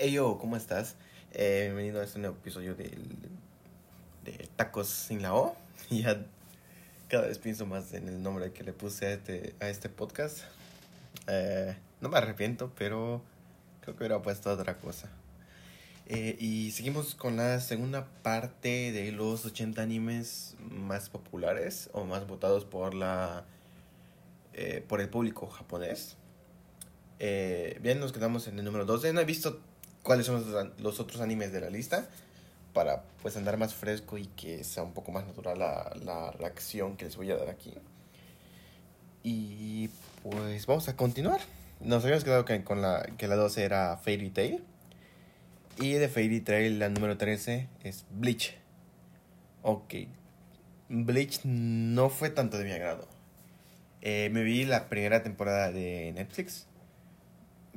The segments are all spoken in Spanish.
Hey yo, ¿cómo estás? Eh, bienvenido a este nuevo episodio del, de Tacos sin la O. Ya cada vez pienso más en el nombre que le puse a este, a este podcast. Eh, no me arrepiento, pero creo que hubiera puesto otra cosa. Eh, y seguimos con la segunda parte de los 80 animes más populares o más votados por la eh, por el público japonés. Eh, bien, nos quedamos en el número 12. No he visto cuáles son los, otros animes de la lista para pues andar más fresco y que sea un poco más natural la, la reacción que les voy a dar aquí. Y pues vamos a continuar. Nos habíamos quedado que, con la que la 12 era Fairy Tail. Y de Fairy Tail la número 13 es Bleach. Ok. Bleach no fue tanto de mi agrado. Eh, me vi la primera temporada de Netflix.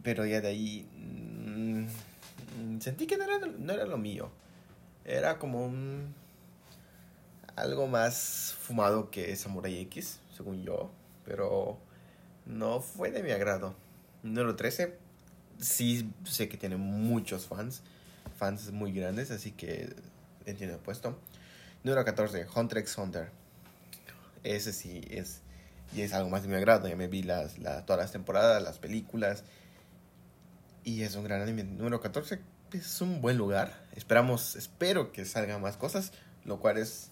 Pero ya de ahí. Sentí que no era, no era lo mío. Era como un. Algo más fumado que Samurai X, según yo. Pero no fue de mi agrado. Número 13. Sí sé que tiene muchos fans. Fans muy grandes, así que entiendo el puesto. Número 14. Hunter x Hunter. Ese sí es y es algo más de mi agrado. Ya me vi las, las, todas las temporadas, las películas. Y es un gran anime. Número 14 es un buen lugar. Esperamos, espero que salgan más cosas. Lo cual es.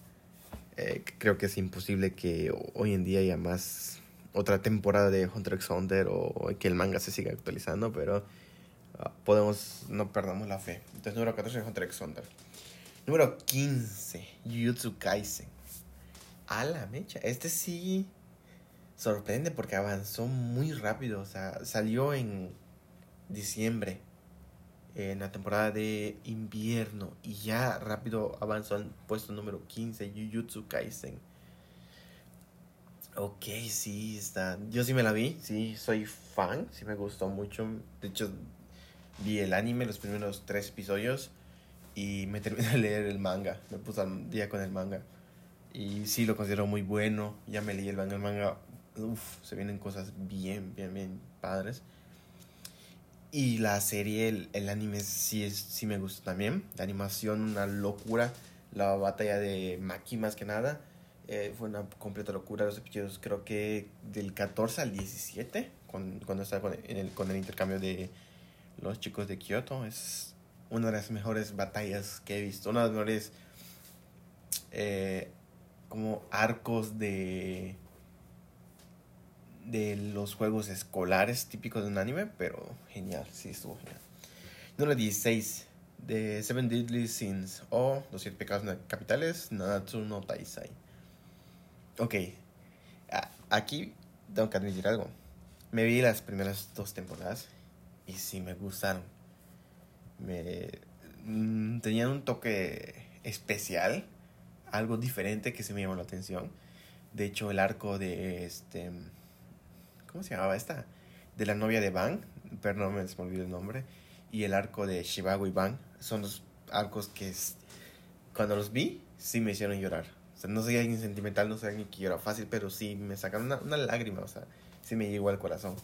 Eh, creo que es imposible que hoy en día haya más. Otra temporada de Hunter x Hunter o que el manga se siga actualizando. Pero uh, podemos. No perdamos la fe. Entonces, número 14 Hunter x Hunter. Número 15 Jujutsu Kaisen. A la mecha. Este sí sorprende porque avanzó muy rápido. O sea, salió en diciembre, en la temporada de invierno, y ya rápido avanzó al puesto número 15, Jujutsu Kaisen. Ok, sí, está. Yo sí me la vi, sí, soy fan, sí me gustó mucho. De hecho, vi el anime, los primeros tres episodios, y me terminé de leer el manga. Me puse al día con el manga. Y sí lo considero muy bueno. Ya me leí el manga. El manga uf, se vienen cosas bien, bien, bien padres. Y la serie, el, el anime sí, es, sí me gusta también. La animación, una locura. La batalla de Maki más que nada. Eh, fue una completa locura. Los episodios creo que del 14 al 17, cuando, cuando estaba con el, con el intercambio de los chicos de Kyoto. Es una de las mejores batallas que he visto. Una de las mejores eh, como arcos de de los juegos escolares típicos de un anime, pero genial, sí estuvo genial. Número 16 de Seven Deadly Sins o Los Siete Pecados Capitales, Nanatsu no Taisai. Ok, aquí tengo que admitir algo. Me vi las primeras dos temporadas y sí me gustaron. Me mmm, tenían un toque especial, algo diferente que se me llamó la atención. De hecho, el arco de este ¿Cómo se llamaba esta? De la novia de Bang, pero no me, el nombre. Y el arco de Shibago y Bang. Son los arcos que cuando los vi, sí me hicieron llorar. O sea, no soy alguien sentimental, no soy alguien que llora fácil, pero sí me sacaron una, una lágrima, o sea, sí me llegó al corazón.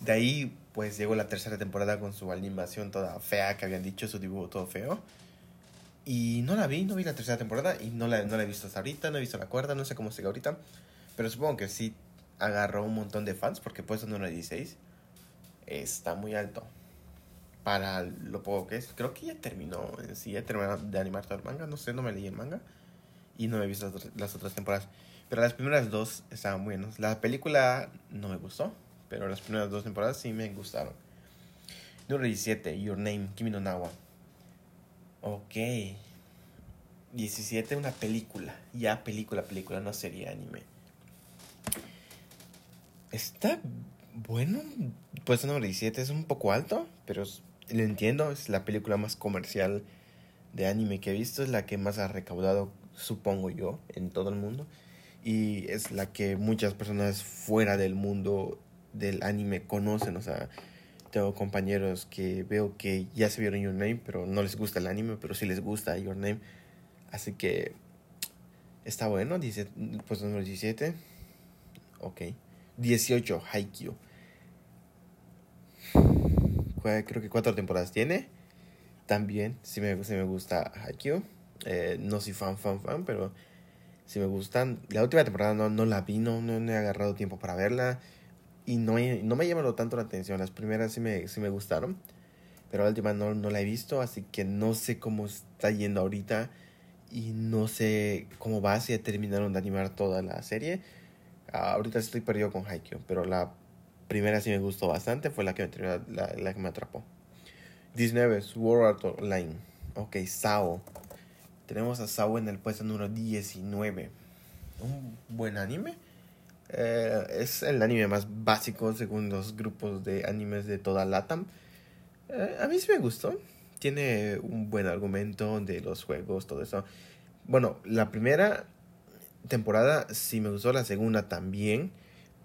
De ahí, pues llegó la tercera temporada con su animación toda fea que habían dicho, su dibujo todo feo. Y no la vi, no vi la tercera temporada y no la, no la he visto hasta ahorita, no he visto la cuarta, no sé cómo sigue ahorita. Pero supongo que sí agarró un montón de fans porque puesto número 16 está muy alto para lo poco que es. Creo que ya terminó, sí, ya terminó de animar todo el manga, no sé, no me leí el manga y no he visto las otras, temporadas. Pero las primeras dos estaban buenas. La película no me gustó, pero las primeras dos temporadas sí me gustaron. Número 17, Your Name, Kimi no Nawa. Ok. 17, una película. Ya película, película, no sería anime. Está bueno. Puesto número 17 es un poco alto, pero lo entiendo. Es la película más comercial de anime que he visto. Es la que más ha recaudado, supongo yo, en todo el mundo. Y es la que muchas personas fuera del mundo del anime conocen. O sea, tengo compañeros que veo que ya se vieron Your Name, pero no les gusta el anime, pero sí les gusta Your Name. Así que está bueno. Dice, puesto número 17. Ok. 18, Haikyuu. Creo que cuatro temporadas tiene. también, sí me, sí me gusta Haikyuu. Eh, no soy fan, fan, fan, pero sí me gustan. La última temporada no, no la vi, no, no he agarrado tiempo para verla. Y no, no me ha llamado tanto la atención. Las primeras sí me, sí me gustaron. Pero la última no, no la he visto, así que no sé cómo está yendo ahorita. Y no sé cómo va, si terminaron de animar toda la serie. Ah, ahorita estoy perdido con Haikyuu, pero la primera sí me gustó bastante, fue la que me, la, la que me atrapó. 19, Sword Art Online. Ok, Sao. Tenemos a Sao en el puesto número 19. Un buen anime. Eh, es el anime más básico según los grupos de animes de toda Latam. Eh, a mí sí me gustó. Tiene un buen argumento de los juegos, todo eso. Bueno, la primera temporada sí me gustó, la segunda también.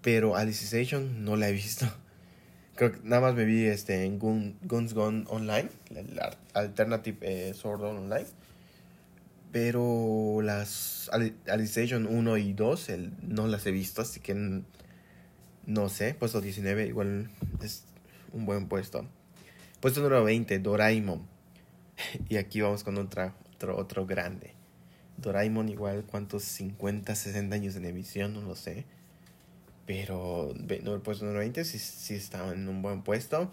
Pero Alicization no la he visto. Creo que nada más me vi este, en Guns Gone Online, el Alternative eh, Sword Online. Pero las Alicization 1 y 2 el, no las he visto, así que no sé. Puesto 19, igual es un buen puesto. Puesto número 20, Doraemon. Y aquí vamos con otra, otro, otro grande. Doraemon igual, ¿cuántos? 50, 60 años en emisión, no lo sé. Pero el puesto número 20 sí, sí está en un buen puesto.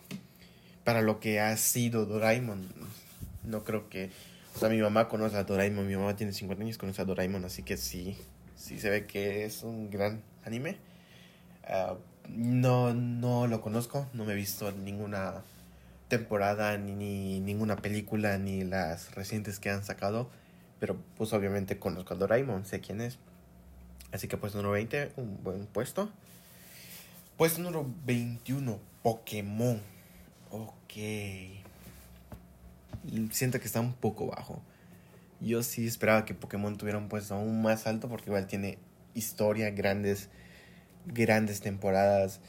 Para lo que ha sido Doraemon. No creo que... O sea, mi mamá conoce a Doraemon. Mi mamá tiene 50 años, conoce a Doraemon. Así que sí, sí se ve que es un gran anime. Ah, no, no lo conozco. No me he visto ninguna temporada, ni, ni ninguna película, ni las recientes que han sacado. Pero pues obviamente conozco a Doraemon, sé quién es. Así que puesto número 20, un buen puesto. Puesto número 21, Pokémon. Ok. Siento que está un poco bajo. Yo sí esperaba que Pokémon tuviera un puesto aún más alto porque igual tiene historia, grandes, grandes temporadas.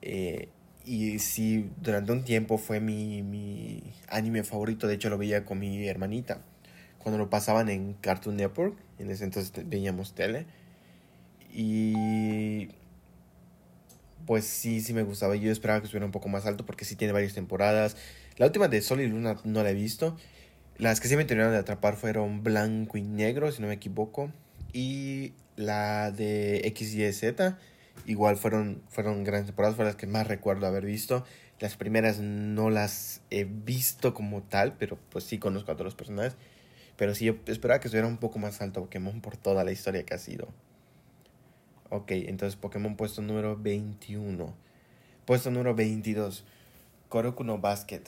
Eh, y sí, durante un tiempo fue mi, mi anime favorito. De hecho, lo veía con mi hermanita. Cuando lo pasaban en Cartoon Network, en ese entonces veíamos tele y pues sí, sí me gustaba. Yo esperaba que estuviera un poco más alto porque sí tiene varias temporadas. La última de Sol y Luna no la he visto. Las que sí me terminaron de atrapar fueron Blanco y Negro, si no me equivoco. Y la de X, Y, Z. Igual fueron, fueron grandes temporadas, fueron las que más recuerdo haber visto. Las primeras no las he visto como tal, pero pues sí conozco a todos los personajes. Pero sí, yo esperaba que estuviera un poco más alto Pokémon por toda la historia que ha sido. Ok, entonces Pokémon puesto número 21. Puesto número 22. Koroku no Basket.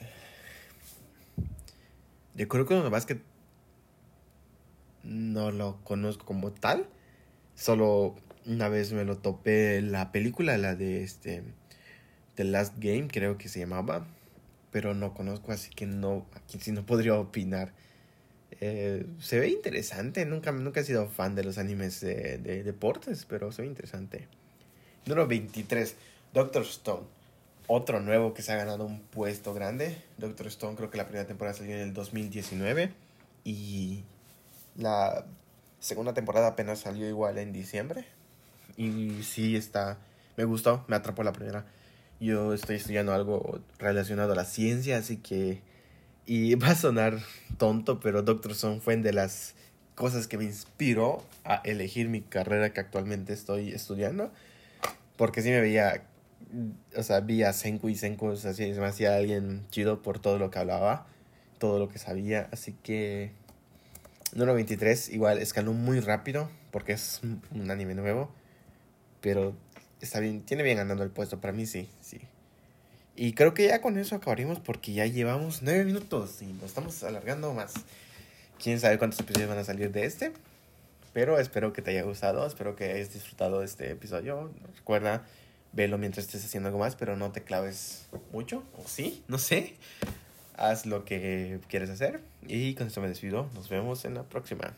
De Koroku no Basket no lo conozco como tal. Solo una vez me lo topé la película, la de este The Last Game, creo que se llamaba. Pero no conozco, así que no, aquí sí no podría opinar. Eh, se ve interesante. Nunca, nunca he sido fan de los animes de, deportes, pero se ve interesante. Número 23, Doctor Stone. Otro nuevo que se ha ganado un puesto grande. Doctor Stone creo que la primera temporada salió en el 2019 y la segunda temporada apenas salió igual en diciembre. Y sí está, me gustó, me atrapó la primera. Yo estoy estudiando algo relacionado a la ciencia, así que y va a sonar tonto, pero Doctor Stone fue de las cosas que me inspiró a elegir mi carrera que actualmente estoy estudiando. Porque sí me veía, o sea, vi a Senku y Senku se me hacía alguien chido por todo lo que hablaba, todo lo que sabía. Así que número 23 igual escaló muy rápido porque es un anime nuevo. Pero está bien, tiene bien ganando el puesto. Para mí sí, sí. Y creo que ya con eso acabaremos porque ya llevamos nueve minutos y nos estamos alargando más. Quién sabe cuántos episodios van a salir de este. Pero espero que te haya gustado, espero que hayas disfrutado este episodio. Recuerda, velo mientras estés haciendo algo más, pero no te claves mucho. O sí, no sé. Haz lo que quieres hacer. Y con esto me despido. Nos vemos en la próxima.